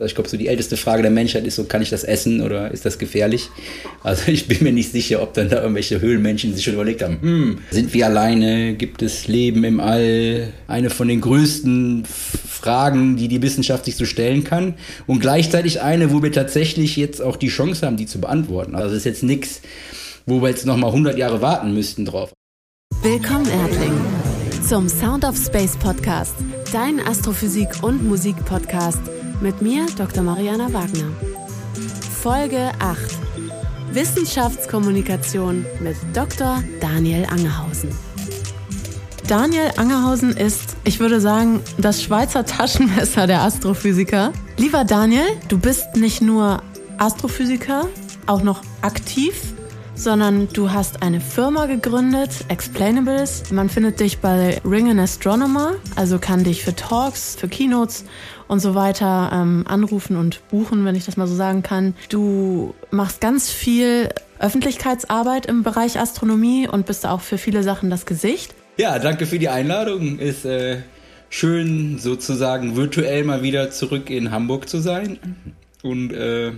Ich glaube, so die älteste Frage der Menschheit ist so, kann ich das essen oder ist das gefährlich? Also ich bin mir nicht sicher, ob dann da irgendwelche Höhlenmenschen sich schon überlegt haben, hm, sind wir alleine? Gibt es Leben im All? Eine von den größten Fragen, die die Wissenschaft sich so stellen kann. Und gleichzeitig eine, wo wir tatsächlich jetzt auch die Chance haben, die zu beantworten. Also es ist jetzt nichts, wo wir jetzt nochmal 100 Jahre warten müssten drauf. Willkommen, Erdling, zum Sound of Space Podcast, dein Astrophysik- und Musik-Podcast mit mir, Dr. Mariana Wagner. Folge 8. Wissenschaftskommunikation mit Dr. Daniel Angerhausen. Daniel Angerhausen ist, ich würde sagen, das Schweizer Taschenmesser der Astrophysiker. Lieber Daniel, du bist nicht nur Astrophysiker, auch noch aktiv sondern du hast eine Firma gegründet, Explainables. Man findet dich bei Ring an Astronomer, also kann dich für Talks, für Keynotes und so weiter ähm, anrufen und buchen, wenn ich das mal so sagen kann. Du machst ganz viel Öffentlichkeitsarbeit im Bereich Astronomie und bist auch für viele Sachen das Gesicht. Ja, danke für die Einladung. Ist äh, schön sozusagen virtuell mal wieder zurück in Hamburg zu sein und äh,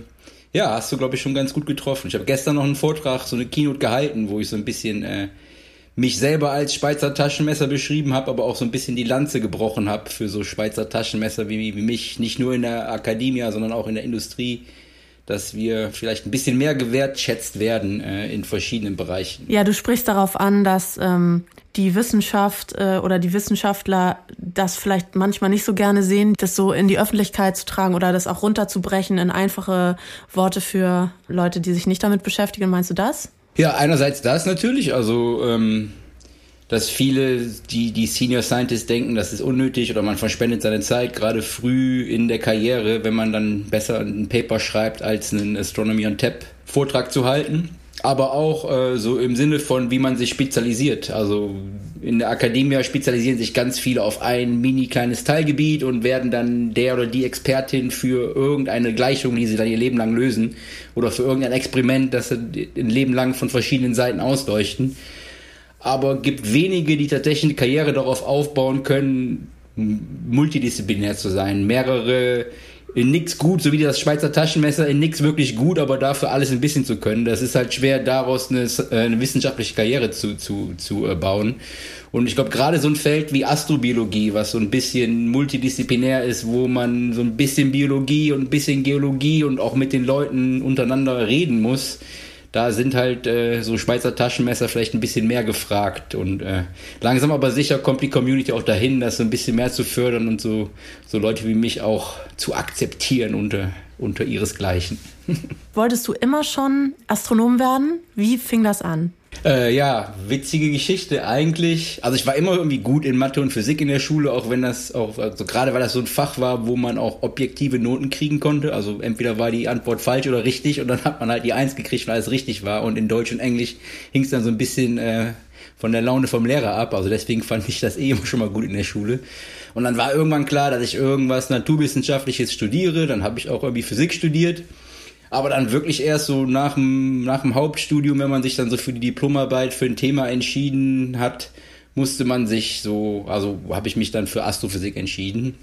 ja, hast du, glaube ich, schon ganz gut getroffen. Ich habe gestern noch einen Vortrag, so eine Keynote gehalten, wo ich so ein bisschen äh, mich selber als Schweizer Taschenmesser beschrieben habe, aber auch so ein bisschen die Lanze gebrochen habe für so Schweizer Taschenmesser wie, wie mich, nicht nur in der Akademie, sondern auch in der Industrie dass wir vielleicht ein bisschen mehr gewertschätzt werden äh, in verschiedenen Bereichen. Ja, du sprichst darauf an, dass ähm, die Wissenschaft äh, oder die Wissenschaftler das vielleicht manchmal nicht so gerne sehen, das so in die Öffentlichkeit zu tragen oder das auch runterzubrechen in einfache Worte für Leute, die sich nicht damit beschäftigen. Meinst du das? Ja, einerseits das natürlich. Also ähm, dass viele, die, die Senior Scientists denken, das ist unnötig oder man verschwendet seine Zeit, gerade früh in der Karriere, wenn man dann besser ein Paper schreibt, als einen Astronomy on Tap Vortrag zu halten. Aber auch äh, so im Sinne von, wie man sich spezialisiert. Also in der Akademie spezialisieren sich ganz viele auf ein mini kleines Teilgebiet und werden dann der oder die Expertin für irgendeine Gleichung, die sie dann ihr Leben lang lösen, oder für irgendein Experiment, das sie ein Leben lang von verschiedenen Seiten ausleuchten aber gibt wenige, die tatsächlich eine Karriere darauf aufbauen können, multidisziplinär zu sein. Mehrere in nix gut, so wie das Schweizer Taschenmesser, in nix wirklich gut, aber dafür alles ein bisschen zu können. Das ist halt schwer, daraus eine, eine wissenschaftliche Karriere zu, zu, zu äh, bauen. Und ich glaube, gerade so ein Feld wie Astrobiologie, was so ein bisschen multidisziplinär ist, wo man so ein bisschen Biologie und ein bisschen Geologie und auch mit den Leuten untereinander reden muss, da sind halt äh, so Schweizer Taschenmesser vielleicht ein bisschen mehr gefragt und äh, langsam aber sicher kommt die Community auch dahin, das so ein bisschen mehr zu fördern und so, so Leute wie mich auch zu akzeptieren unter, unter ihresgleichen. Wolltest du immer schon Astronom werden? Wie fing das an? Äh, ja, witzige Geschichte eigentlich. Also ich war immer irgendwie gut in Mathe und Physik in der Schule, auch wenn das auch, also gerade weil das so ein Fach war, wo man auch objektive Noten kriegen konnte. Also entweder war die Antwort falsch oder richtig und dann hat man halt die Eins gekriegt, weil es richtig war. Und in Deutsch und Englisch hing es dann so ein bisschen äh, von der Laune vom Lehrer ab. Also deswegen fand ich das eh immer schon mal gut in der Schule. Und dann war irgendwann klar, dass ich irgendwas Naturwissenschaftliches studiere. Dann habe ich auch irgendwie Physik studiert. Aber dann wirklich erst so nach dem, nach dem Hauptstudium, wenn man sich dann so für die Diplomarbeit für ein Thema entschieden hat, musste man sich so, also habe ich mich dann für Astrophysik entschieden.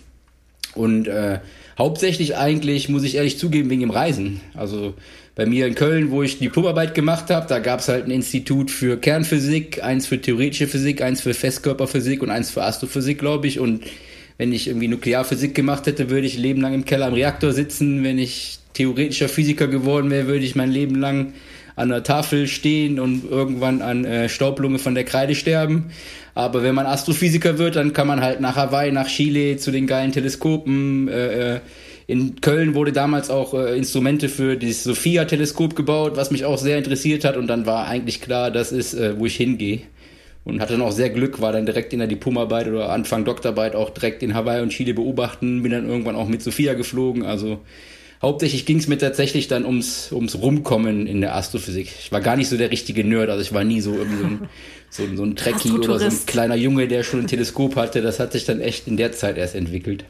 Und äh, hauptsächlich eigentlich, muss ich ehrlich zugeben, wegen dem Reisen. Also bei mir in Köln, wo ich Diplomarbeit gemacht habe, da gab es halt ein Institut für Kernphysik, eins für theoretische Physik, eins für Festkörperphysik und eins für Astrophysik, glaube ich. Und wenn ich irgendwie Nuklearphysik gemacht hätte, würde ich leben lang im Keller im Reaktor sitzen. Wenn ich theoretischer Physiker geworden wäre, würde ich mein Leben lang an der Tafel stehen und irgendwann an äh, Staublunge von der Kreide sterben. Aber wenn man Astrophysiker wird, dann kann man halt nach Hawaii, nach Chile zu den geilen Teleskopen. Äh, äh in Köln wurde damals auch äh, Instrumente für dieses Sophia-Teleskop gebaut, was mich auch sehr interessiert hat. Und dann war eigentlich klar, das ist, äh, wo ich hingehe. Und hatte dann auch sehr Glück, war dann direkt in der Diplomarbeit oder Anfang Doktorarbeit auch direkt in Hawaii und Chile beobachten. Bin dann irgendwann auch mit Sophia geflogen. Also hauptsächlich ging es mir tatsächlich dann ums, ums Rumkommen in der Astrophysik. Ich war gar nicht so der richtige Nerd, also ich war nie so irgendwie so ein, so, so ein Trekkie oder so ein kleiner Junge, der schon ein Teleskop hatte. Das hat sich dann echt in der Zeit erst entwickelt.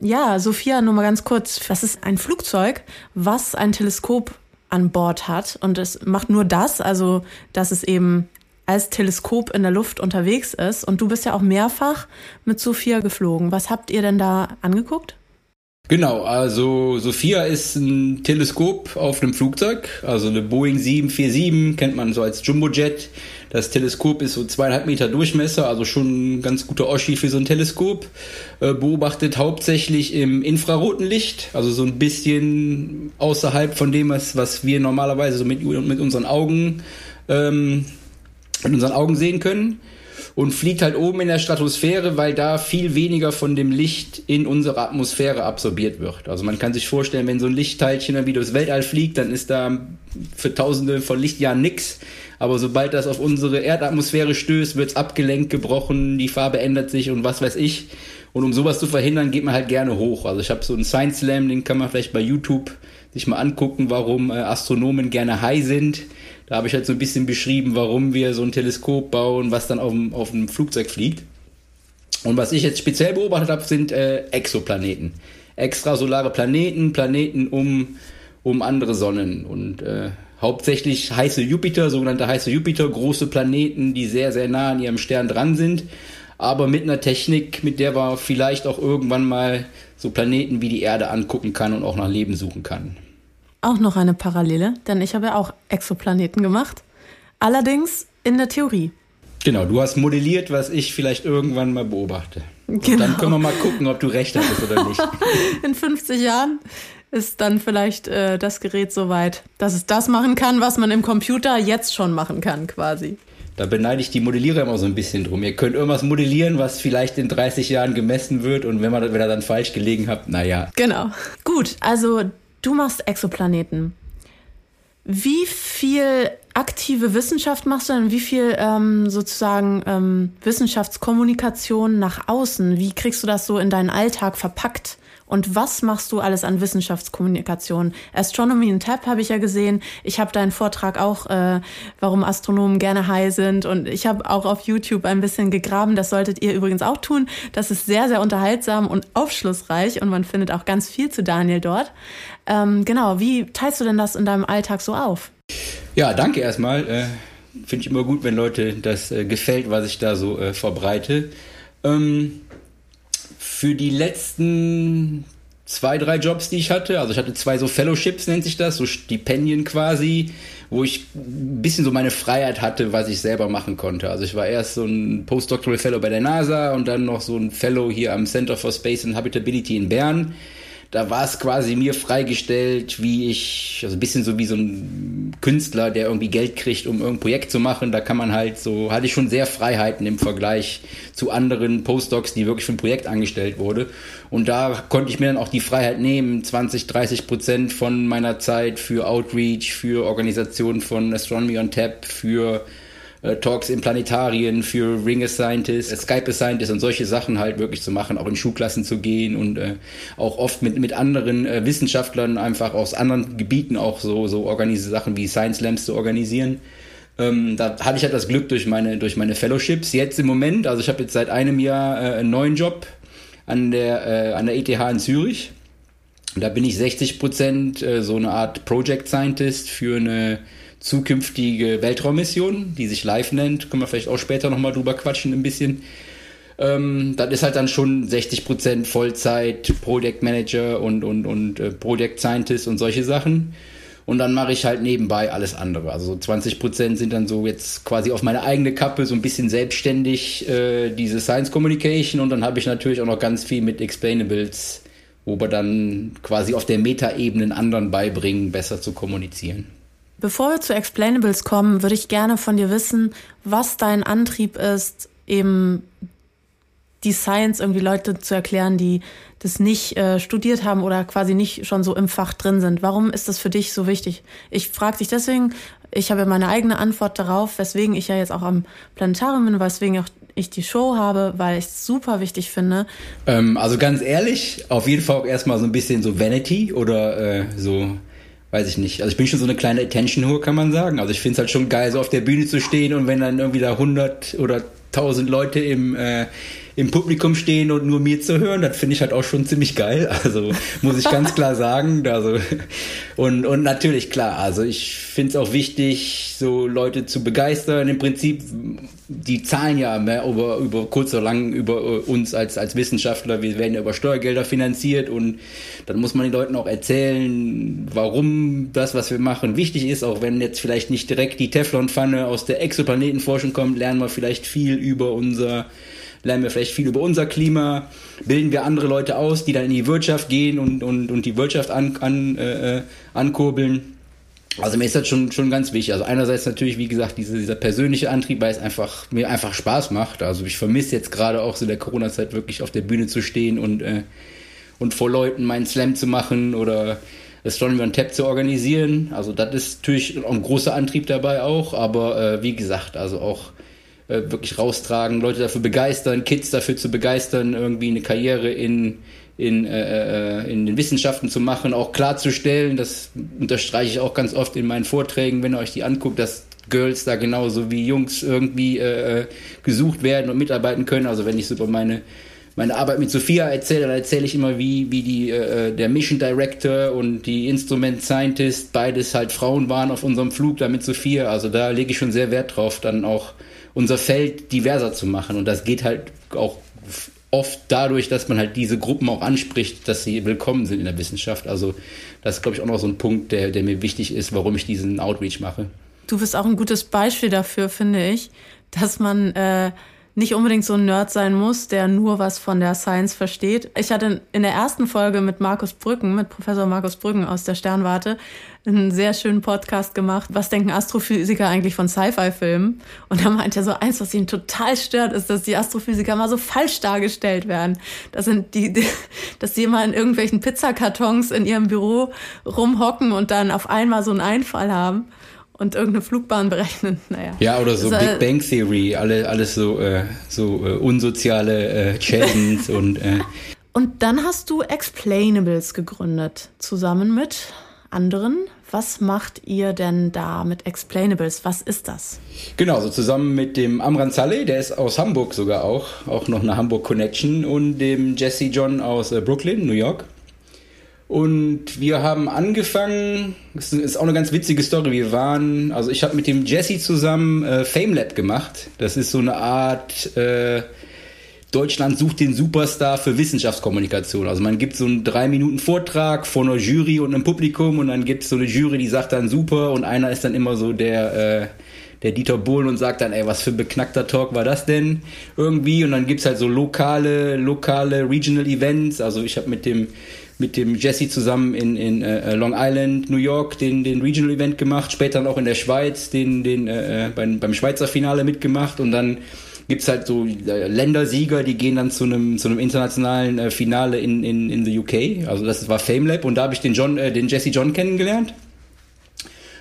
Ja, Sophia, nur mal ganz kurz. Das ist ein Flugzeug, was ein Teleskop an Bord hat und es macht nur das, also dass es eben als Teleskop in der Luft unterwegs ist. Und du bist ja auch mehrfach mit Sophia geflogen. Was habt ihr denn da angeguckt? Genau, also Sophia ist ein Teleskop auf einem Flugzeug, also eine Boeing 747, kennt man so als Jumbojet. Das Teleskop ist so zweieinhalb Meter Durchmesser, also schon ein ganz guter Oschi für so ein Teleskop. Äh, beobachtet hauptsächlich im infraroten Licht, also so ein bisschen außerhalb von dem, was, wir normalerweise so mit, mit unseren Augen ähm, mit unseren Augen sehen können und fliegt halt oben in der Stratosphäre, weil da viel weniger von dem Licht in unsere Atmosphäre absorbiert wird. Also man kann sich vorstellen, wenn so ein Lichtteilchen dann wieder durchs Weltall fliegt, dann ist da für tausende von Lichtjahren nix. Aber sobald das auf unsere Erdatmosphäre stößt, wird's abgelenkt, gebrochen, die Farbe ändert sich und was weiß ich. Und um sowas zu verhindern, geht man halt gerne hoch. Also ich habe so einen Science Slam, den kann man vielleicht bei YouTube sich mal angucken, warum äh, Astronomen gerne high sind. Da habe ich halt so ein bisschen beschrieben, warum wir so ein Teleskop bauen, was dann auf dem, auf dem Flugzeug fliegt. Und was ich jetzt speziell beobachtet habe, sind äh, Exoplaneten. Extrasolare Planeten, Planeten um, um andere Sonnen. Und äh, hauptsächlich heiße Jupiter, sogenannte heiße Jupiter, große Planeten, die sehr, sehr nah an ihrem Stern dran sind. Aber mit einer Technik, mit der man vielleicht auch irgendwann mal so Planeten wie die Erde angucken kann und auch nach Leben suchen kann auch noch eine Parallele, denn ich habe ja auch Exoplaneten gemacht. Allerdings in der Theorie. Genau, du hast modelliert, was ich vielleicht irgendwann mal beobachte. Genau. Dann können wir mal gucken, ob du recht hattest oder nicht. in 50 Jahren ist dann vielleicht äh, das Gerät so weit, dass es das machen kann, was man im Computer jetzt schon machen kann, quasi. Da beneide ich die Modellierer immer so ein bisschen drum. Ihr könnt irgendwas modellieren, was vielleicht in 30 Jahren gemessen wird und wenn, man, wenn ihr dann falsch gelegen habt, naja. Genau. Gut, also Du machst Exoplaneten. Wie viel aktive Wissenschaft machst du denn? Wie viel ähm, sozusagen ähm, Wissenschaftskommunikation nach außen? Wie kriegst du das so in deinen Alltag verpackt? Und was machst du alles an Wissenschaftskommunikation? Astronomy in Tab habe ich ja gesehen. Ich habe deinen Vortrag auch, äh, warum Astronomen gerne high sind. Und ich habe auch auf YouTube ein bisschen gegraben. Das solltet ihr übrigens auch tun. Das ist sehr, sehr unterhaltsam und aufschlussreich. Und man findet auch ganz viel zu Daniel dort. Ähm, genau, wie teilst du denn das in deinem Alltag so auf? Ja, danke erstmal. Äh, Finde ich immer gut, wenn Leute das äh, gefällt, was ich da so äh, verbreite. Ähm, für die letzten zwei, drei Jobs, die ich hatte. Also ich hatte zwei so Fellowships, nennt sich das, so Stipendien quasi, wo ich ein bisschen so meine Freiheit hatte, was ich selber machen konnte. Also ich war erst so ein Postdoctoral Fellow bei der NASA und dann noch so ein Fellow hier am Center for Space and Habitability in Bern da war es quasi mir freigestellt, wie ich, also ein bisschen so wie so ein Künstler, der irgendwie Geld kriegt, um irgendein Projekt zu machen. Da kann man halt so, hatte ich schon sehr Freiheiten im Vergleich zu anderen Postdocs, die wirklich für ein Projekt angestellt wurde. Und da konnte ich mir dann auch die Freiheit nehmen, 20, 30 Prozent von meiner Zeit für Outreach, für Organisationen von Astronomy on Tap, für Talks in Planetarien für Ring Scientist, äh, Skype Scientist und solche Sachen halt wirklich zu machen, auch in Schulklassen zu gehen und äh, auch oft mit, mit anderen äh, Wissenschaftlern einfach aus anderen Gebieten auch so, so organisierte Sachen wie Science Labs zu organisieren. Ähm, da hatte ich halt das Glück durch meine, durch meine Fellowships. Jetzt im Moment, also ich habe jetzt seit einem Jahr äh, einen neuen Job an der, äh, an der ETH in Zürich. Da bin ich 60 Prozent äh, so eine Art Project Scientist für eine zukünftige Weltraummission, die sich live nennt. Können wir vielleicht auch später nochmal drüber quatschen ein bisschen. Ähm, das ist halt dann schon 60% Vollzeit, Project Manager und, und, und äh, Project Scientist und solche Sachen. Und dann mache ich halt nebenbei alles andere. Also 20% sind dann so jetzt quasi auf meine eigene Kappe, so ein bisschen selbstständig äh, diese Science Communication. Und dann habe ich natürlich auch noch ganz viel mit Explainables, wo wir dann quasi auf der Metaebene anderen beibringen, besser zu kommunizieren. Bevor wir zu Explainables kommen, würde ich gerne von dir wissen, was dein Antrieb ist, eben die Science irgendwie Leute zu erklären, die das nicht äh, studiert haben oder quasi nicht schon so im Fach drin sind. Warum ist das für dich so wichtig? Ich frage dich deswegen, ich habe meine eigene Antwort darauf, weswegen ich ja jetzt auch am Planetarium bin, weswegen auch ich die Show habe, weil ich es super wichtig finde. Ähm, also ganz ehrlich, auf jeden Fall erstmal so ein bisschen so Vanity oder äh, so weiß ich nicht. Also ich bin schon so eine kleine Attention-Hure, kann man sagen. Also ich finde es halt schon geil, so auf der Bühne zu stehen und wenn dann irgendwie da 100 oder 1000 Leute im, äh, im Publikum stehen und nur mir zu hören, das finde ich halt auch schon ziemlich geil. Also muss ich ganz klar sagen. Also, und, und natürlich klar, also ich finde es auch wichtig, so Leute zu begeistern. Im Prinzip, die zahlen ja mehr über, über kurz oder lang über uns als, als Wissenschaftler. Wir werden ja über Steuergelder finanziert und dann muss man den Leuten auch erzählen, warum das, was wir machen, wichtig ist. Auch wenn jetzt vielleicht nicht direkt die Teflonpfanne aus der Exoplanetenforschung kommt, lernen wir vielleicht viel über unser lernen wir vielleicht viel über unser Klima, bilden wir andere Leute aus, die dann in die Wirtschaft gehen und, und, und die Wirtschaft an, an, äh, ankurbeln. Also mir ist das schon, schon ganz wichtig. Also einerseits natürlich, wie gesagt, diese, dieser persönliche Antrieb, weil es einfach, mir einfach Spaß macht. Also ich vermisse jetzt gerade auch so in der Corona-Zeit wirklich auf der Bühne zu stehen und, äh, und vor Leuten meinen Slam zu machen oder Astronomy on Tap zu organisieren. Also das ist natürlich ein großer Antrieb dabei auch, aber äh, wie gesagt, also auch äh, wirklich raustragen, Leute dafür begeistern, Kids dafür zu begeistern, irgendwie eine Karriere in, in, äh, äh, in den Wissenschaften zu machen, auch klarzustellen, das unterstreiche ich auch ganz oft in meinen Vorträgen, wenn ihr euch die anguckt, dass Girls da genauso wie Jungs irgendwie äh, äh gesucht werden und mitarbeiten können. Also wenn ich so über meine meine Arbeit mit Sophia erzähle, dann erzähle ich immer, wie, wie die, äh, der Mission Director und die Instrument Scientist beides halt Frauen waren auf unserem Flug da mit Sophia. Also da lege ich schon sehr Wert drauf, dann auch unser Feld diverser zu machen. Und das geht halt auch oft dadurch, dass man halt diese Gruppen auch anspricht, dass sie willkommen sind in der Wissenschaft. Also das ist, glaube ich, auch noch so ein Punkt, der, der mir wichtig ist, warum ich diesen Outreach mache. Du bist auch ein gutes Beispiel dafür, finde ich, dass man äh, nicht unbedingt so ein Nerd sein muss, der nur was von der Science versteht. Ich hatte in der ersten Folge mit Markus Brücken, mit Professor Markus Brücken aus der Sternwarte, einen sehr schönen Podcast gemacht. Was denken Astrophysiker eigentlich von Sci-Fi-Filmen? Und da meint er so, eins, was ihn total stört, ist, dass die Astrophysiker mal so falsch dargestellt werden. Das sind die, die dass die immer in irgendwelchen Pizzakartons in ihrem Büro rumhocken und dann auf einmal so einen Einfall haben und irgendeine Flugbahn berechnen. Naja. Ja, oder so Big Bang Theory, alle, alles so, äh, so äh, unsoziale äh, Chattens und. Äh. Und dann hast du Explainables gegründet, zusammen mit anderen. Was macht ihr denn da mit Explainables? Was ist das? Genau, so zusammen mit dem Amran Saleh, der ist aus Hamburg sogar auch, auch noch eine Hamburg Connection, und dem Jesse John aus äh, Brooklyn, New York. Und wir haben angefangen, das ist auch eine ganz witzige Story. Wir waren, also ich habe mit dem Jesse zusammen äh, FameLab gemacht. Das ist so eine Art äh, Deutschland sucht den Superstar für Wissenschaftskommunikation. Also man gibt so einen drei Minuten Vortrag vor einer Jury und einem Publikum und dann gibt es so eine Jury, die sagt dann super und einer ist dann immer so der äh, der Dieter Bohlen und sagt dann, ey, was für ein beknackter Talk war das denn irgendwie? Und dann gibt's halt so lokale, lokale Regional Events. Also ich habe mit dem mit dem Jesse zusammen in, in äh, Long Island, New York, den, den Regional Event gemacht, später dann auch in der Schweiz, den, den äh, äh beim, beim Schweizer Finale mitgemacht und dann gibt's halt so äh, Ländersieger, die gehen dann zu einem zu einem internationalen äh, Finale in, in, in the UK. Also das war FameLab und da habe ich den John, äh, den Jesse John kennengelernt.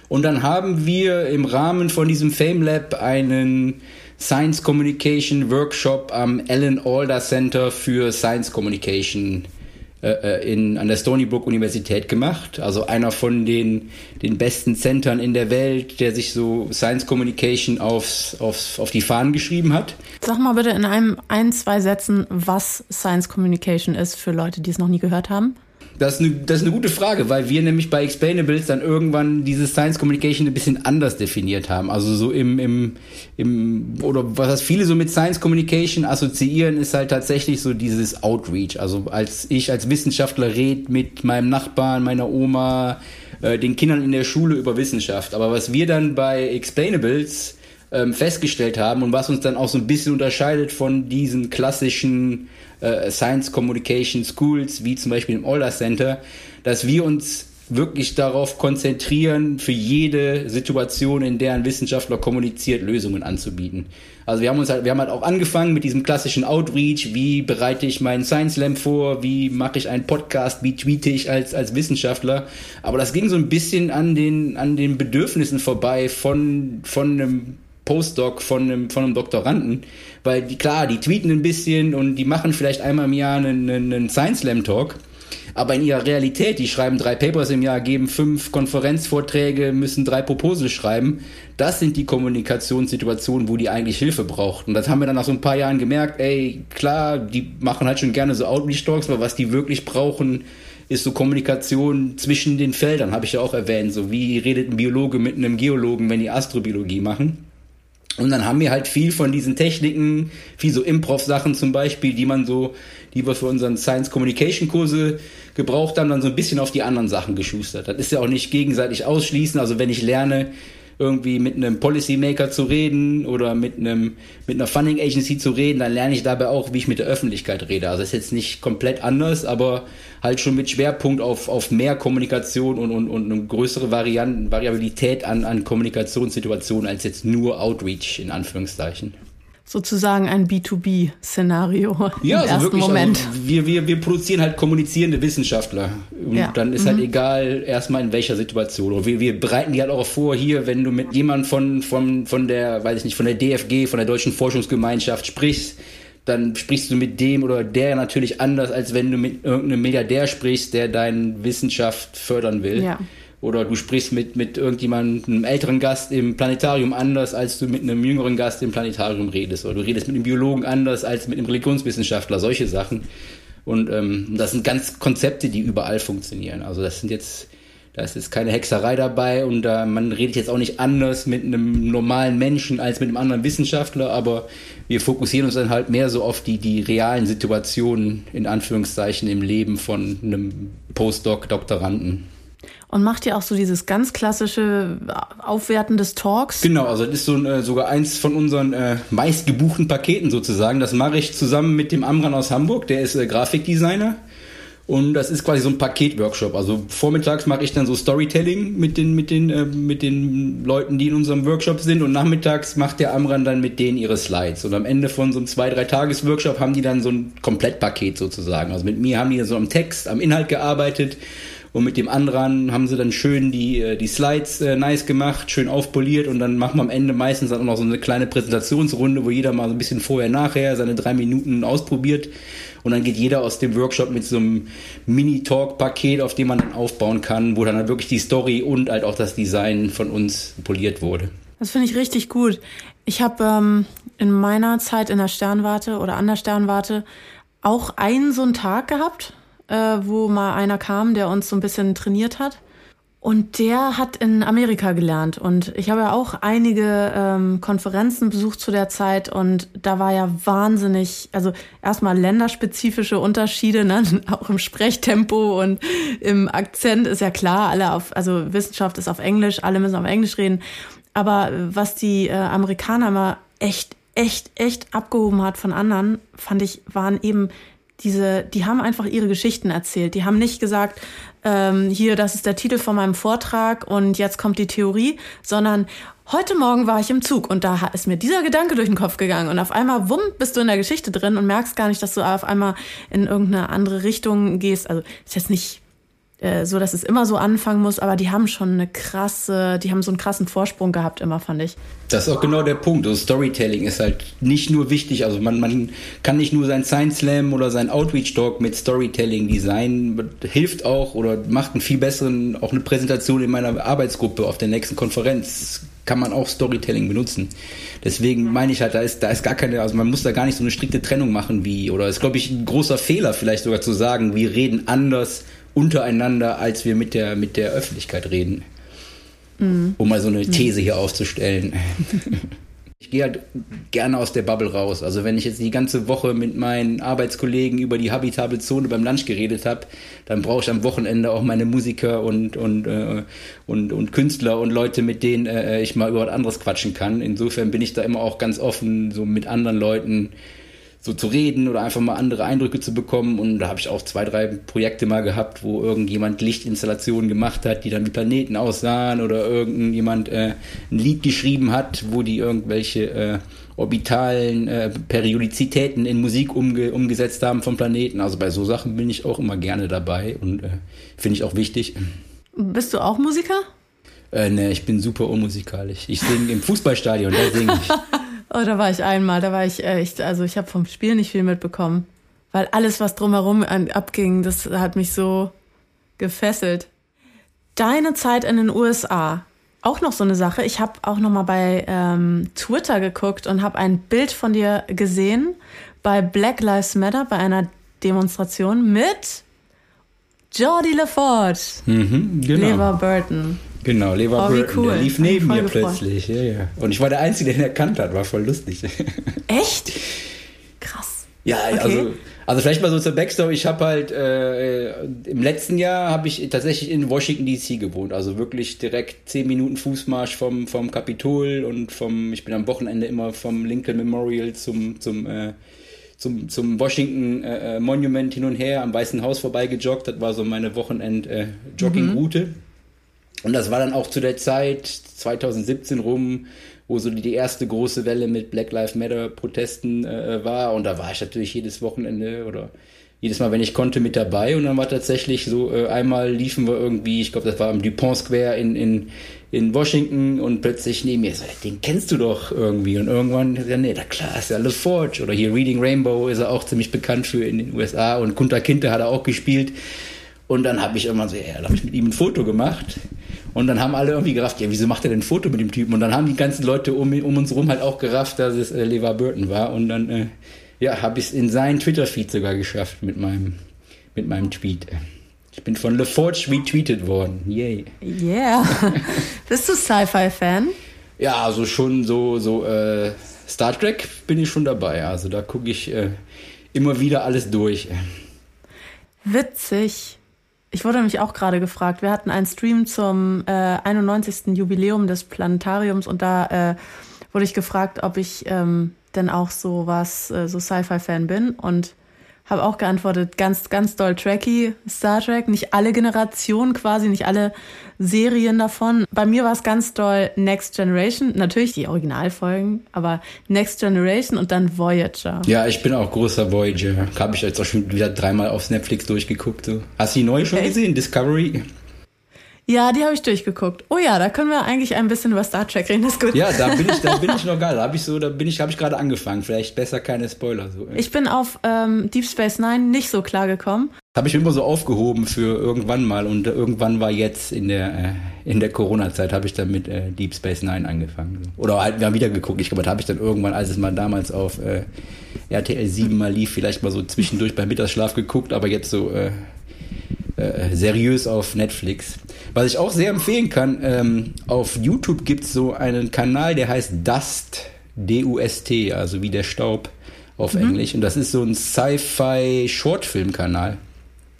Und dann haben wir im Rahmen von diesem FameLab einen Science Communication Workshop am Alan Alda Center für Science Communication äh, äh, in, an der Stony Brook Universität gemacht. Also einer von den, den besten Centern in der Welt, der sich so Science Communication aufs, aufs, auf die Fahnen geschrieben hat. Sag mal bitte in einem, ein, zwei Sätzen, was Science Communication ist für Leute, die es noch nie gehört haben. Das ist, eine, das ist eine gute Frage, weil wir nämlich bei Explainables dann irgendwann dieses Science Communication ein bisschen anders definiert haben. Also so im, im, im oder was viele so mit Science Communication assoziieren, ist halt tatsächlich so dieses Outreach. Also als ich als Wissenschaftler rede mit meinem Nachbarn, meiner Oma, äh, den Kindern in der Schule über Wissenschaft. Aber was wir dann bei Explainables ähm, festgestellt haben und was uns dann auch so ein bisschen unterscheidet von diesen klassischen äh, Science Communication Schools, wie zum Beispiel im Alder Center, dass wir uns wirklich darauf konzentrieren, für jede Situation, in der ein Wissenschaftler kommuniziert, Lösungen anzubieten. Also wir haben uns halt, wir haben halt auch angefangen mit diesem klassischen Outreach, wie bereite ich meinen Science Slam vor, wie mache ich einen Podcast, wie tweete ich als, als Wissenschaftler. Aber das ging so ein bisschen an den, an den Bedürfnissen vorbei von, von einem Postdoc von einem, von einem Doktoranden, weil die, klar, die tweeten ein bisschen und die machen vielleicht einmal im Jahr einen, einen Science Slam Talk, Aber in ihrer Realität, die schreiben drei Papers im Jahr, geben fünf Konferenzvorträge, müssen drei Proposal schreiben. Das sind die Kommunikationssituationen, wo die eigentlich Hilfe brauchten. Das haben wir dann nach so ein paar Jahren gemerkt, ey, klar, die machen halt schon gerne so Outreach-Talks, aber was die wirklich brauchen, ist so Kommunikation zwischen den Feldern, habe ich ja auch erwähnt. So wie redet ein Biologe mit einem Geologen, wenn die Astrobiologie machen. Und dann haben wir halt viel von diesen Techniken, viel so Improv-Sachen zum Beispiel, die man so, die wir für unseren Science Communication Kurse gebraucht haben, dann so ein bisschen auf die anderen Sachen geschustert. Das ist ja auch nicht gegenseitig ausschließen. Also wenn ich lerne, irgendwie mit einem Policymaker zu reden oder mit einem mit einer Funding Agency zu reden, dann lerne ich dabei auch, wie ich mit der Öffentlichkeit rede. Also das ist jetzt nicht komplett anders, aber halt schon mit Schwerpunkt auf, auf mehr Kommunikation und, und, und eine größere Varianten, Variabilität an, an Kommunikationssituationen als jetzt nur Outreach in Anführungszeichen sozusagen ein B2B-Szenario ja, im also ersten wirklich, also Moment. Also wir, wir, wir produzieren halt kommunizierende Wissenschaftler. Und ja. dann ist halt mhm. halt egal erstmal in welcher Situation. Und wir, wir bereiten die halt auch vor, hier, wenn du mit jemand von, von, von der, weiß ich nicht, von der DFG, von der Deutschen Forschungsgemeinschaft sprichst, dann sprichst du mit dem oder der natürlich anders, als wenn du mit irgendeinem Milliardär sprichst, der deine Wissenschaft fördern will. Ja oder du sprichst mit, mit irgendjemandem, einem älteren Gast im Planetarium anders, als du mit einem jüngeren Gast im Planetarium redest. Oder du redest mit einem Biologen anders als mit einem Religionswissenschaftler, solche Sachen. Und ähm, das sind ganz Konzepte, die überall funktionieren. Also das sind jetzt, da ist jetzt keine Hexerei dabei und äh, man redet jetzt auch nicht anders mit einem normalen Menschen als mit einem anderen Wissenschaftler, aber wir fokussieren uns dann halt mehr so auf die, die realen Situationen, in Anführungszeichen, im Leben von einem Postdoc-Doktoranden und macht ja auch so dieses ganz klassische Aufwerten des Talks. Genau, also das ist so äh, sogar eins von unseren äh, meistgebuchten Paketen sozusagen. Das mache ich zusammen mit dem Amran aus Hamburg, der ist äh, Grafikdesigner. Und das ist quasi so ein Paketworkshop. Also vormittags mache ich dann so Storytelling mit den, mit den, äh, mit den Leuten, die in unserem Workshop sind. Und nachmittags macht der Amran dann mit denen ihre Slides. Und am Ende von so einem zwei, drei Tages Workshop haben die dann so ein Komplettpaket sozusagen. Also mit mir haben die so am Text, am Inhalt gearbeitet und mit dem anderen haben sie dann schön die, äh, die Slides äh, nice gemacht, schön aufpoliert und dann machen wir am Ende meistens dann auch noch so eine kleine Präsentationsrunde, wo jeder mal so ein bisschen vorher, nachher seine drei Minuten ausprobiert. Und dann geht jeder aus dem Workshop mit so einem Mini-Talk-Paket, auf dem man dann aufbauen kann, wo dann halt wirklich die Story und halt auch das Design von uns poliert wurde. Das finde ich richtig gut. Ich habe ähm, in meiner Zeit in der Sternwarte oder an der Sternwarte auch einen so einen Tag gehabt, äh, wo mal einer kam, der uns so ein bisschen trainiert hat. Und der hat in Amerika gelernt. Und ich habe ja auch einige ähm, Konferenzen besucht zu der Zeit. Und da war ja wahnsinnig, also erstmal länderspezifische Unterschiede, ne? auch im Sprechtempo und im Akzent ist ja klar, alle auf, also Wissenschaft ist auf Englisch, alle müssen auf Englisch reden. Aber was die äh, Amerikaner immer echt, echt, echt abgehoben hat von anderen, fand ich, waren eben diese, die haben einfach ihre Geschichten erzählt. Die haben nicht gesagt, ähm, hier, das ist der Titel von meinem Vortrag und jetzt kommt die Theorie, sondern heute Morgen war ich im Zug und da ist mir dieser Gedanke durch den Kopf gegangen und auf einmal, wumm, bist du in der Geschichte drin und merkst gar nicht, dass du auf einmal in irgendeine andere Richtung gehst. Also ist jetzt nicht äh, so, dass es immer so anfangen muss, aber die haben schon eine krasse, die haben so einen krassen Vorsprung gehabt immer, fand ich. Das ist auch genau der Punkt. Also Storytelling ist halt nicht nur wichtig, also man, man kann nicht nur sein Science Slam oder sein Outreach Talk mit Storytelling designen, hilft auch oder macht einen viel besseren, auch eine Präsentation in meiner Arbeitsgruppe auf der nächsten Konferenz kann man auch Storytelling benutzen. Deswegen meine ich halt, da ist, da ist gar keine, also man muss da gar nicht so eine strikte Trennung machen wie, oder ist glaube ich ein großer Fehler vielleicht sogar zu sagen, wir reden anders untereinander, als wir mit der, mit der Öffentlichkeit reden. Mhm. Um mal so eine These hier aufzustellen. Ich gehe halt gerne aus der Bubble raus. Also wenn ich jetzt die ganze Woche mit meinen Arbeitskollegen über die habitable Zone beim Lunch geredet habe, dann brauche ich am Wochenende auch meine Musiker und und äh, und, und Künstler und Leute, mit denen äh, ich mal über was anderes quatschen kann. Insofern bin ich da immer auch ganz offen, so mit anderen Leuten so zu reden oder einfach mal andere Eindrücke zu bekommen. Und da habe ich auch zwei, drei Projekte mal gehabt, wo irgendjemand Lichtinstallationen gemacht hat, die dann wie Planeten aussahen oder irgendjemand äh, ein Lied geschrieben hat, wo die irgendwelche äh, orbitalen äh, Periodizitäten in Musik umge umgesetzt haben vom Planeten. Also bei so Sachen bin ich auch immer gerne dabei und äh, finde ich auch wichtig. Bist du auch Musiker? Äh, ne, ich bin super unmusikalisch. Ich singe im Fußballstadion, da singe ich. Oh, da war ich einmal, da war ich echt, also ich habe vom Spiel nicht viel mitbekommen. weil alles, was drumherum abging, das hat mich so gefesselt. Deine Zeit in den USA, auch noch so eine Sache. Ich habe auch noch mal bei ähm, Twitter geguckt und habe ein Bild von dir gesehen bei Black Lives Matter bei einer Demonstration mit Jordi LaForge, mhm, genau. Lever Burton. Genau, Lever oh, cool. der lief neben mir plötzlich. Ja, ja. Und ich war der Einzige, der ihn erkannt hat, war voll lustig. Echt? Krass. Ja, okay. also, also vielleicht mal so zur Backstory. Ich habe halt äh, im letzten Jahr habe ich tatsächlich in Washington DC gewohnt, also wirklich direkt zehn Minuten Fußmarsch vom vom Kapitol und vom. Ich bin am Wochenende immer vom Lincoln Memorial zum zum äh, zum, zum Washington äh, äh Monument hin und her am Weißen Haus vorbeigejoggt. Das war so meine Wochenend-Jogging-Route. Äh, mhm. Und das war dann auch zu der Zeit 2017 rum, wo so die erste große Welle mit Black Lives Matter Protesten äh, war. Und da war ich natürlich jedes Wochenende oder jedes Mal, wenn ich konnte, mit dabei. Und dann war tatsächlich so, äh, einmal liefen wir irgendwie, ich glaube, das war am Dupont Square in, in, in Washington und plötzlich neben mir so, den kennst du doch irgendwie. Und irgendwann, ja, nee, da klar, ist ja LaForge. Oder hier Reading Rainbow ist er auch ziemlich bekannt für in den USA. Und Kunta Kinte hat er auch gespielt. Und dann habe ich irgendwann so, ja, dann habe ich mit ihm ein Foto gemacht. Und dann haben alle irgendwie gerafft, ja, wieso macht er denn ein Foto mit dem Typen? Und dann haben die ganzen Leute um, um uns rum halt auch gerafft, dass es äh, Levar Burton war. Und dann, äh, ja, habe ich es in seinen Twitter-Feed sogar geschafft mit meinem, mit meinem Tweet. Ich bin von LeForge retweetet worden. Yay. Yeah. Bist du Sci-Fi-Fan? Ja, also schon so, so äh, Star Trek bin ich schon dabei. Also da gucke ich äh, immer wieder alles durch. Witzig. Ich wurde mich auch gerade gefragt. Wir hatten einen Stream zum äh, 91. Jubiläum des Planetariums und da äh, wurde ich gefragt, ob ich ähm, denn auch so was, äh, so Sci-Fi-Fan bin und habe auch geantwortet, ganz, ganz doll tracky Star Trek. Nicht alle Generationen quasi, nicht alle Serien davon. Bei mir war es ganz doll Next Generation. Natürlich die Originalfolgen, aber Next Generation und dann Voyager. Ja, ich bin auch großer Voyager. Habe ich jetzt auch schon wieder dreimal auf Netflix durchgeguckt. So. Hast du die neue schon okay. gesehen? Discovery? Ja, die habe ich durchgeguckt. Oh ja, da können wir eigentlich ein bisschen über Star Trek reden. Das ist gut. Ja, da bin ich, da bin ich noch geil. Da habe ich so, da bin ich, habe ich gerade angefangen. Vielleicht besser keine Spoiler. So. Ich bin auf ähm, Deep Space Nine nicht so klar gekommen. Habe ich immer so aufgehoben für irgendwann mal und irgendwann war jetzt in der äh, in der Corona-Zeit habe ich dann mit äh, Deep Space Nine angefangen. Oder halt, wir haben wieder geguckt. Ich glaube, da habe ich dann irgendwann, als es mal damals auf äh, RTL 7 mal lief, vielleicht mal so zwischendurch beim Mittagsschlaf geguckt, aber jetzt so äh, seriös auf Netflix. Was ich auch sehr empfehlen kann, ähm, auf YouTube gibt es so einen Kanal, der heißt Dust, D-U-S-T, also wie der Staub auf mhm. Englisch. Und das ist so ein Sci-Fi-Shortfilm-Kanal.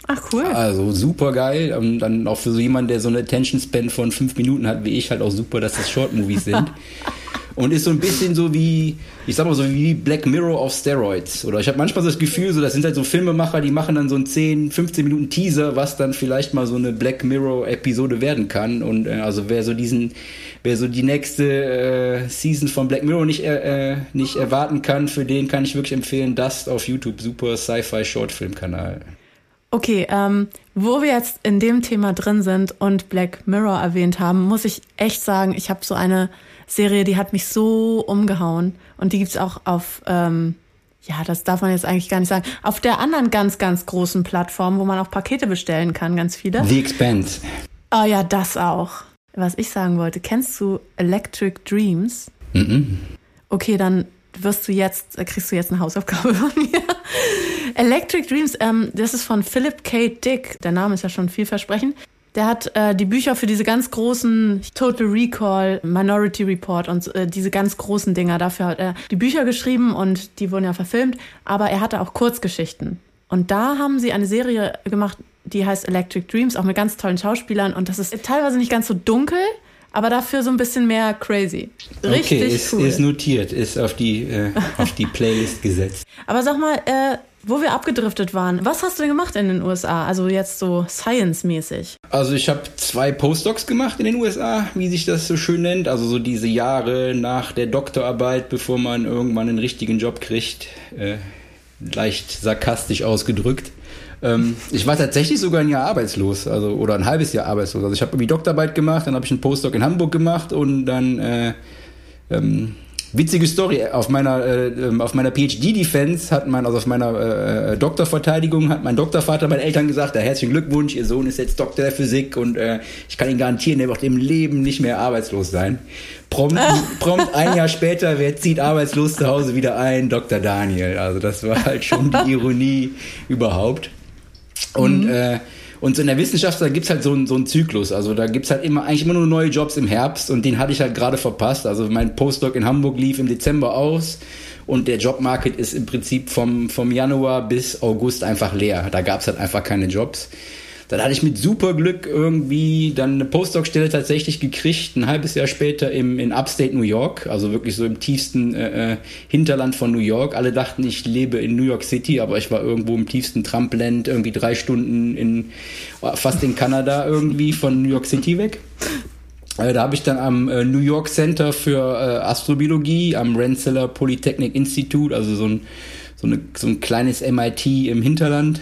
Ach cool. Also super geil. Und dann auch für so jemanden, der so eine Attention Span von fünf Minuten hat, wie ich, halt auch super, dass das Short Movies sind. und ist so ein bisschen so wie, ich sag mal so wie Black Mirror auf Steroids. Oder ich habe manchmal so das Gefühl, so das sind halt so Filmemacher, die machen dann so ein 10, 15 Minuten Teaser, was dann vielleicht mal so eine Black Mirror Episode werden kann. Und äh, also wer so diesen, wer so die nächste äh, Season von Black Mirror nicht, äh, äh nicht erwarten kann, für den kann ich wirklich empfehlen, Dust auf YouTube, super Sci-Fi Shortfilm-Kanal. Okay, ähm, wo wir jetzt in dem Thema drin sind und Black Mirror erwähnt haben, muss ich echt sagen, ich habe so eine Serie, die hat mich so umgehauen. Und die gibt's auch auf, ähm, ja, das darf man jetzt eigentlich gar nicht sagen, auf der anderen ganz, ganz großen Plattform, wo man auch Pakete bestellen kann, ganz viele. The Expense. Oh ja, das auch. Was ich sagen wollte, kennst du Electric Dreams? Mhm. Okay, dann wirst du jetzt, kriegst du jetzt eine Hausaufgabe von mir. Electric Dreams, ähm, das ist von Philip K. Dick. Der Name ist ja schon vielversprechend. Der hat äh, die Bücher für diese ganz großen Total Recall, Minority Report und äh, diese ganz großen Dinger. Dafür hat er die Bücher geschrieben und die wurden ja verfilmt. Aber er hatte auch Kurzgeschichten. Und da haben sie eine Serie gemacht, die heißt Electric Dreams, auch mit ganz tollen Schauspielern. Und das ist teilweise nicht ganz so dunkel, aber dafür so ein bisschen mehr crazy. Richtig okay, ist, cool. ist notiert, ist auf die, äh, auf die Playlist gesetzt. Aber sag mal, äh, wo wir abgedriftet waren, was hast du denn gemacht in den USA? Also jetzt so Science-mäßig. Also ich habe zwei Postdocs gemacht in den USA, wie sich das so schön nennt. Also so diese Jahre nach der Doktorarbeit, bevor man irgendwann einen richtigen Job kriegt. Äh, leicht sarkastisch ausgedrückt. Ähm, ich war tatsächlich sogar ein Jahr arbeitslos, also oder ein halbes Jahr arbeitslos. Also ich habe irgendwie Doktorarbeit gemacht, dann habe ich einen Postdoc in Hamburg gemacht und dann äh, ähm, Witzige Story, auf meiner, äh, ähm, auf meiner PhD-Defense hat man, also auf meiner äh, Doktorverteidigung hat mein Doktorvater meinen Eltern gesagt, ja, herzlichen Glückwunsch, ihr Sohn ist jetzt Doktor der Physik und äh, ich kann Ihnen garantieren, er wird im Leben nicht mehr arbeitslos sein. Prompt, prompt ein Jahr später, wer zieht arbeitslos zu Hause wieder ein? Dr. Daniel. Also das war halt schon die Ironie überhaupt. Und mhm. äh, und so in der Wissenschaft, da gibt's halt so, einen so einen Zyklus. Also da gibt's halt immer eigentlich immer nur neue Jobs im Herbst und den hatte ich halt gerade verpasst. Also mein Postdoc in Hamburg lief im Dezember aus und der Jobmarket ist im Prinzip vom, vom Januar bis August einfach leer. Da gab's halt einfach keine Jobs. Dann hatte ich mit super Glück irgendwie dann eine Postdoc-Stelle tatsächlich gekriegt, ein halbes Jahr später im, in Upstate New York, also wirklich so im tiefsten äh, äh, Hinterland von New York. Alle dachten, ich lebe in New York City, aber ich war irgendwo im tiefsten Trumpland, irgendwie drei Stunden in, fast in Kanada irgendwie von New York City weg. Äh, da habe ich dann am äh, New York Center für äh, Astrobiologie, am Rensselaer Polytechnic Institute, also so ein, so, eine, so ein kleines MIT im Hinterland,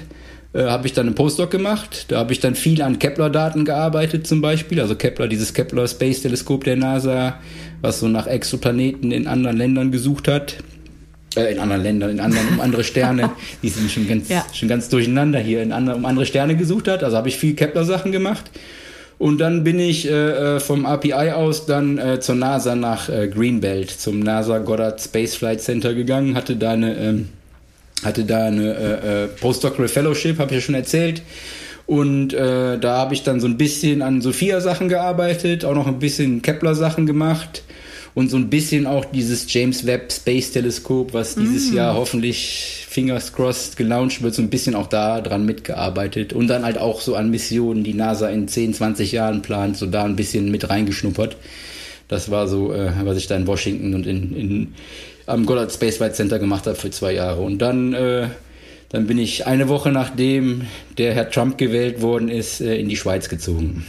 äh, habe ich dann einen Postdoc gemacht. Da habe ich dann viel an Kepler-Daten gearbeitet zum Beispiel. Also Kepler, dieses Kepler Space Teleskop der NASA, was so nach Exoplaneten in anderen Ländern gesucht hat. Äh, in anderen Ländern, in anderen, um andere Sterne. Die sind schon ganz, ja. schon ganz durcheinander hier, in andere, um andere Sterne gesucht hat. Also habe ich viel Kepler-Sachen gemacht. Und dann bin ich äh, äh vom RPI aus dann äh, zur NASA nach äh, Greenbelt, zum NASA Goddard Space Flight Center gegangen, hatte da eine ähm, hatte da eine äh, äh, Postdoctoral Fellowship, habe ich ja schon erzählt. Und äh, da habe ich dann so ein bisschen an Sophia-Sachen gearbeitet, auch noch ein bisschen Kepler-Sachen gemacht und so ein bisschen auch dieses James Webb Space Teleskop, was dieses mm. Jahr hoffentlich fingers crossed gelauncht wird, so ein bisschen auch da dran mitgearbeitet und dann halt auch so an Missionen, die NASA in 10, 20 Jahren plant, so da ein bisschen mit reingeschnuppert. Das war so, äh, was ich da in Washington und in, in am Goddard Space Flight Center gemacht habe für zwei Jahre. Und dann, äh, dann bin ich eine Woche nachdem der Herr Trump gewählt worden ist, äh, in die Schweiz gezogen.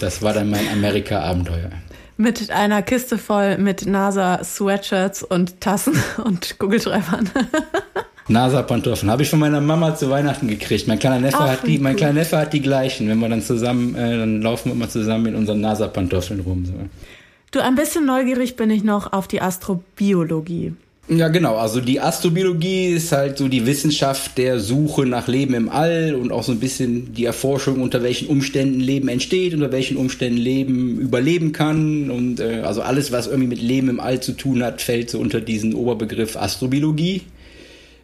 Das war dann mein Amerika-Abenteuer. Mit einer Kiste voll mit NASA-Sweatshirts und Tassen und Kugelschreibern. NASA-Pantoffeln habe ich von meiner Mama zu Weihnachten gekriegt. Mein kleiner Neffe Ach, hat die, mein kleiner Neffe hat die gleichen. Wenn wir dann zusammen, äh, dann laufen wir immer zusammen mit unseren NASA-Pantoffeln rum. So. Du, ein bisschen neugierig bin ich noch auf die Astrobiologie. Ja, genau. Also die Astrobiologie ist halt so die Wissenschaft der Suche nach Leben im All und auch so ein bisschen die Erforschung, unter welchen Umständen Leben entsteht, unter welchen Umständen Leben überleben kann. Und äh, also alles, was irgendwie mit Leben im All zu tun hat, fällt so unter diesen Oberbegriff Astrobiologie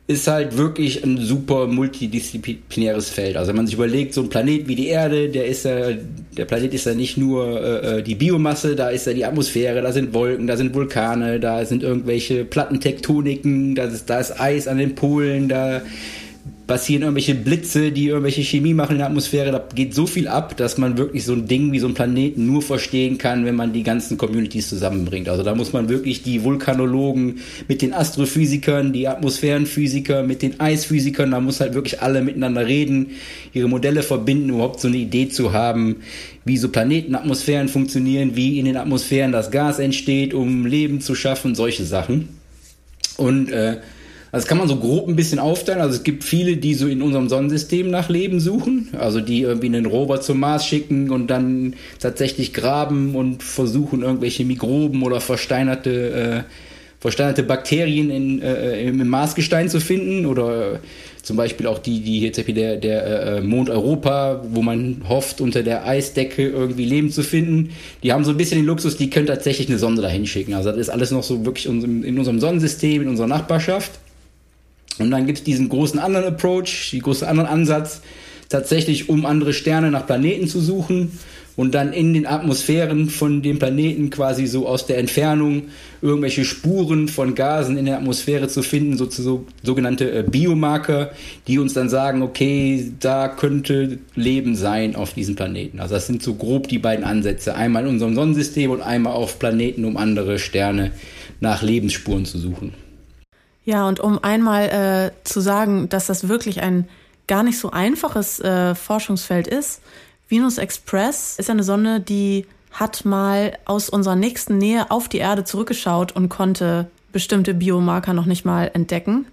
ist halt wirklich ein super multidisziplinäres Feld. Also wenn man sich überlegt, so ein Planet wie die Erde, der ist ja, der Planet ist ja nicht nur äh, äh, die Biomasse, da ist ja die Atmosphäre, da sind Wolken, da sind Vulkane, da sind irgendwelche Plattentektoniken, da ist, da ist Eis an den Polen, da passieren irgendwelche Blitze, die irgendwelche Chemie machen in der Atmosphäre. Da geht so viel ab, dass man wirklich so ein Ding wie so ein Planeten nur verstehen kann, wenn man die ganzen Communities zusammenbringt. Also da muss man wirklich die Vulkanologen mit den Astrophysikern, die Atmosphärenphysiker mit den Eisphysikern, da muss halt wirklich alle miteinander reden, ihre Modelle verbinden, überhaupt so eine Idee zu haben, wie so Planetenatmosphären funktionieren, wie in den Atmosphären das Gas entsteht, um Leben zu schaffen, solche Sachen. Und äh, also das kann man so grob ein bisschen aufteilen. Also es gibt viele, die so in unserem Sonnensystem nach Leben suchen. Also die irgendwie einen Rover zum Mars schicken und dann tatsächlich graben und versuchen irgendwelche Mikroben oder versteinerte, äh, versteinerte Bakterien in, äh, im Marsgestein zu finden. Oder zum Beispiel auch die, die hier der, der äh, Mond Europa, wo man hofft, unter der Eisdecke irgendwie Leben zu finden. Die haben so ein bisschen den Luxus, die können tatsächlich eine Sonde dahin schicken. Also das ist alles noch so wirklich in unserem Sonnensystem, in unserer Nachbarschaft. Und dann gibt es diesen großen anderen Approach, die großen anderen Ansatz, tatsächlich um andere Sterne nach Planeten zu suchen und dann in den Atmosphären von dem Planeten quasi so aus der Entfernung irgendwelche Spuren von Gasen in der Atmosphäre zu finden, so sogenannte äh, Biomarker, die uns dann sagen, okay, da könnte Leben sein auf diesem Planeten. Also das sind so grob die beiden Ansätze, einmal in unserem Sonnensystem und einmal auf Planeten, um andere Sterne nach Lebensspuren zu suchen. Ja, und um einmal äh, zu sagen, dass das wirklich ein gar nicht so einfaches äh, Forschungsfeld ist, Venus Express ist eine Sonne, die hat mal aus unserer nächsten Nähe auf die Erde zurückgeschaut und konnte bestimmte Biomarker noch nicht mal entdecken.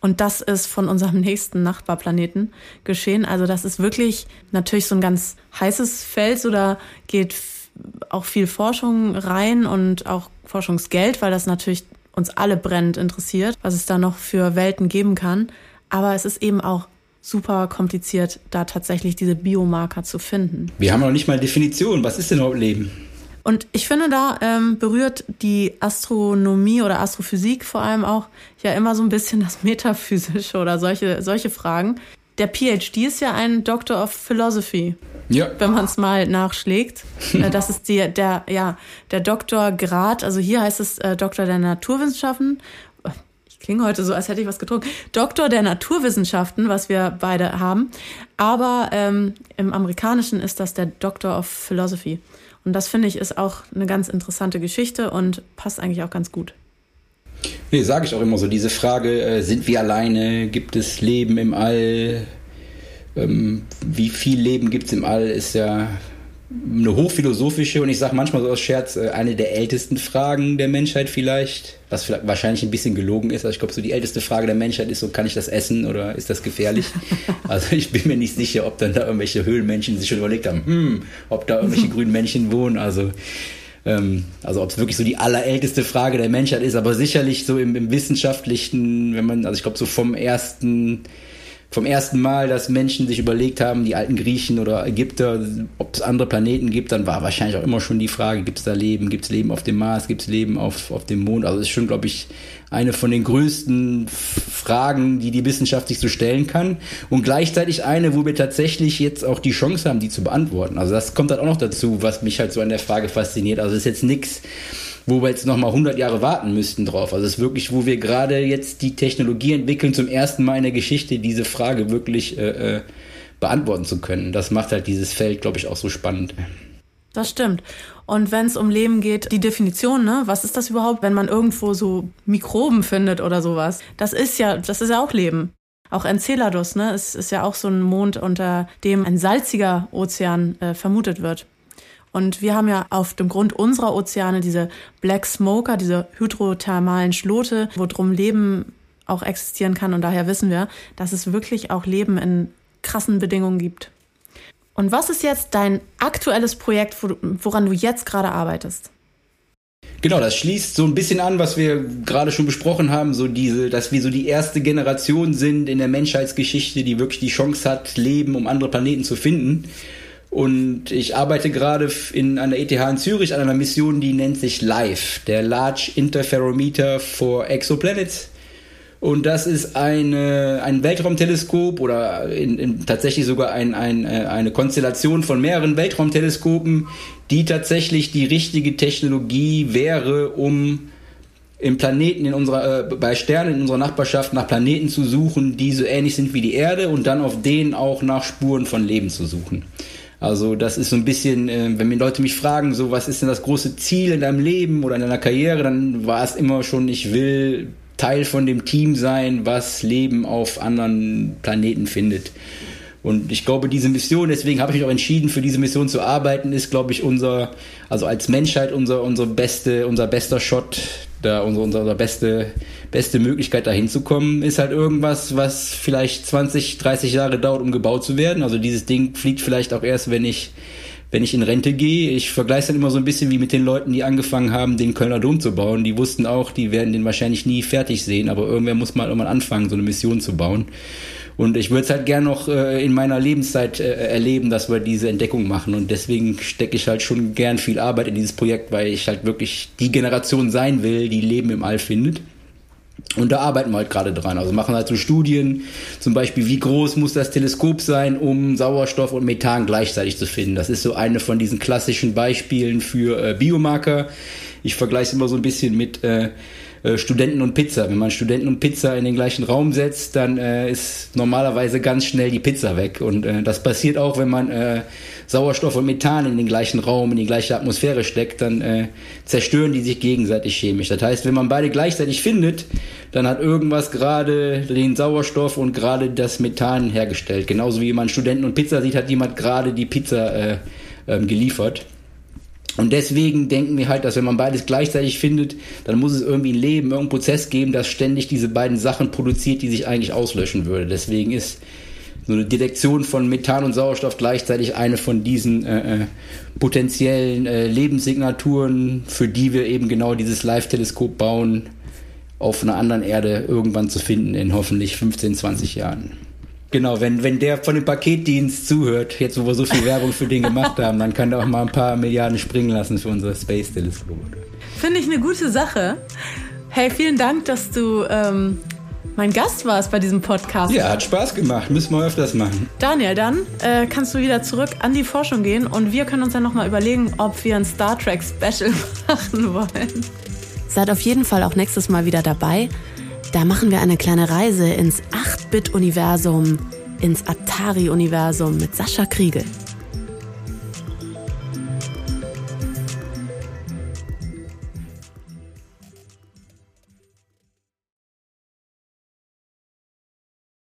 Und das ist von unserem nächsten Nachbarplaneten geschehen. Also das ist wirklich natürlich so ein ganz heißes Feld, da geht auch viel Forschung rein und auch Forschungsgeld, weil das natürlich uns alle brennend interessiert, was es da noch für Welten geben kann. Aber es ist eben auch super kompliziert, da tatsächlich diese Biomarker zu finden. Wir haben noch nicht mal Definition. Was ist denn überhaupt Leben? Und ich finde, da ähm, berührt die Astronomie oder Astrophysik vor allem auch ja immer so ein bisschen das Metaphysische oder solche, solche Fragen. Der PhD ist ja ein Doctor of Philosophy. Ja. Wenn man es mal nachschlägt. Äh, das ist die, der, ja, der Doktorgrad, also hier heißt es äh, Doktor der Naturwissenschaften. Ich klinge heute so, als hätte ich was getrunken. Doktor der Naturwissenschaften, was wir beide haben. Aber ähm, im Amerikanischen ist das der Doctor of Philosophy. Und das finde ich ist auch eine ganz interessante Geschichte und passt eigentlich auch ganz gut. Nee, sage ich auch immer so. Diese Frage, äh, sind wir alleine? Gibt es Leben im All? Ähm, wie viel Leben gibt es im All? Ist ja eine hochphilosophische und ich sage manchmal so aus Scherz, äh, eine der ältesten Fragen der Menschheit vielleicht, was vielleicht wahrscheinlich ein bisschen gelogen ist. Also ich glaube, so die älteste Frage der Menschheit ist so, kann ich das essen oder ist das gefährlich? also ich bin mir nicht sicher, ob dann da irgendwelche Höhlenmenschen sich schon überlegt haben, hm, ob da irgendwelche grünen Männchen wohnen. Also ähm, also ob es wirklich so die allerälteste Frage der Menschheit ist, aber sicherlich so im, im wissenschaftlichen, wenn man, also ich glaube so vom ersten vom ersten Mal, dass Menschen sich überlegt haben, die alten Griechen oder Ägypter, ob es andere Planeten gibt, dann war wahrscheinlich auch immer schon die Frage, gibt es da Leben, gibt es Leben auf dem Mars, gibt es Leben auf, auf dem Mond? Also ist schon, glaube ich, eine von den größten Fragen, die die Wissenschaft sich so stellen kann und gleichzeitig eine, wo wir tatsächlich jetzt auch die Chance haben, die zu beantworten. Also das kommt halt auch noch dazu, was mich halt so an der Frage fasziniert. Also es ist jetzt nichts, wo wir jetzt nochmal 100 Jahre warten müssten drauf. Also es ist wirklich, wo wir gerade jetzt die Technologie entwickeln, zum ersten Mal in der Geschichte diese Frage wirklich äh, äh, beantworten zu können. Das macht halt dieses Feld, glaube ich, auch so spannend. Das stimmt. Und wenn es um Leben geht, die Definition, ne, was ist das überhaupt, wenn man irgendwo so Mikroben findet oder sowas? Das ist ja, das ist ja auch Leben. Auch Enceladus, ne, ist, ist ja auch so ein Mond, unter dem ein salziger Ozean äh, vermutet wird. Und wir haben ja auf dem Grund unserer Ozeane diese Black Smoker, diese hydrothermalen Schlote, wo drum Leben auch existieren kann. Und daher wissen wir, dass es wirklich auch Leben in krassen Bedingungen gibt. Und was ist jetzt dein aktuelles Projekt, woran du jetzt gerade arbeitest? Genau, das schließt so ein bisschen an, was wir gerade schon besprochen haben, so diese, dass wir so die erste Generation sind in der Menschheitsgeschichte, die wirklich die Chance hat, Leben um andere Planeten zu finden. Und ich arbeite gerade in einer ETH in Zürich an einer Mission, die nennt sich LIFE, der Large Interferometer for Exoplanets. Und das ist eine, ein Weltraumteleskop oder in, in, tatsächlich sogar ein, ein, äh, eine Konstellation von mehreren Weltraumteleskopen, die tatsächlich die richtige Technologie wäre, um im Planeten in unserer, äh, bei Sternen in unserer Nachbarschaft nach Planeten zu suchen, die so ähnlich sind wie die Erde und dann auf denen auch nach Spuren von Leben zu suchen. Also das ist so ein bisschen, äh, wenn mir Leute mich fragen, so was ist denn das große Ziel in deinem Leben oder in deiner Karriere, dann war es immer schon, ich will Teil von dem Team sein, was Leben auf anderen Planeten findet. Und ich glaube, diese Mission, deswegen habe ich mich auch entschieden, für diese Mission zu arbeiten, ist, glaube ich, unser, also als Menschheit unser, unser beste, unser bester Shot, da unsere, unsere beste, beste Möglichkeit dahin zu kommen, ist halt irgendwas, was vielleicht 20, 30 Jahre dauert, um gebaut zu werden. Also dieses Ding fliegt vielleicht auch erst, wenn ich, wenn ich in Rente gehe. Ich vergleiche dann immer so ein bisschen wie mit den Leuten, die angefangen haben, den Kölner Dom zu bauen. Die wussten auch, die werden den wahrscheinlich nie fertig sehen, aber irgendwer muss mal irgendwann anfangen, so eine Mission zu bauen. Und ich würde es halt gern noch äh, in meiner Lebenszeit äh, erleben, dass wir diese Entdeckung machen. Und deswegen stecke ich halt schon gern viel Arbeit in dieses Projekt, weil ich halt wirklich die Generation sein will, die Leben im All findet. Und da arbeiten wir halt gerade dran. Also machen halt so Studien, zum Beispiel, wie groß muss das Teleskop sein, um Sauerstoff und Methan gleichzeitig zu finden. Das ist so eine von diesen klassischen Beispielen für äh, Biomarker. Ich vergleiche es immer so ein bisschen mit äh, äh, Studenten und Pizza. Wenn man Studenten und Pizza in den gleichen Raum setzt, dann äh, ist normalerweise ganz schnell die Pizza weg. Und äh, das passiert auch, wenn man äh, Sauerstoff und Methan in den gleichen Raum, in die gleiche Atmosphäre steckt, dann äh, zerstören die sich gegenseitig chemisch. Das heißt, wenn man beide gleichzeitig findet, dann hat irgendwas gerade den Sauerstoff und gerade das Methan hergestellt. Genauso wie man Studenten und Pizza sieht, hat jemand gerade die Pizza äh, ähm, geliefert. Und deswegen denken wir halt, dass wenn man beides gleichzeitig findet, dann muss es irgendwie ein Leben, irgendeinen Prozess geben, das ständig diese beiden Sachen produziert, die sich eigentlich auslöschen würde. Deswegen ist so eine Detektion von Methan und Sauerstoff gleichzeitig eine von diesen äh, äh, potenziellen äh, Lebenssignaturen, für die wir eben genau dieses Live-Teleskop bauen, auf einer anderen Erde irgendwann zu finden in hoffentlich 15, 20 Jahren. Genau, wenn, wenn der von dem Paketdienst zuhört, jetzt wo wir so viel Werbung für den gemacht haben, dann kann er auch mal ein paar Milliarden springen lassen für unser Space-Teleskop. Finde ich eine gute Sache. Hey, vielen Dank, dass du ähm, mein Gast warst bei diesem Podcast. Ja, hat Spaß gemacht. Müssen wir öfters machen. Daniel, dann äh, kannst du wieder zurück an die Forschung gehen und wir können uns dann nochmal überlegen, ob wir ein Star Trek Special machen wollen. Seid auf jeden Fall auch nächstes Mal wieder dabei. Da machen wir eine kleine Reise ins 8-Bit-Universum, ins Atari-Universum mit Sascha Kriegel.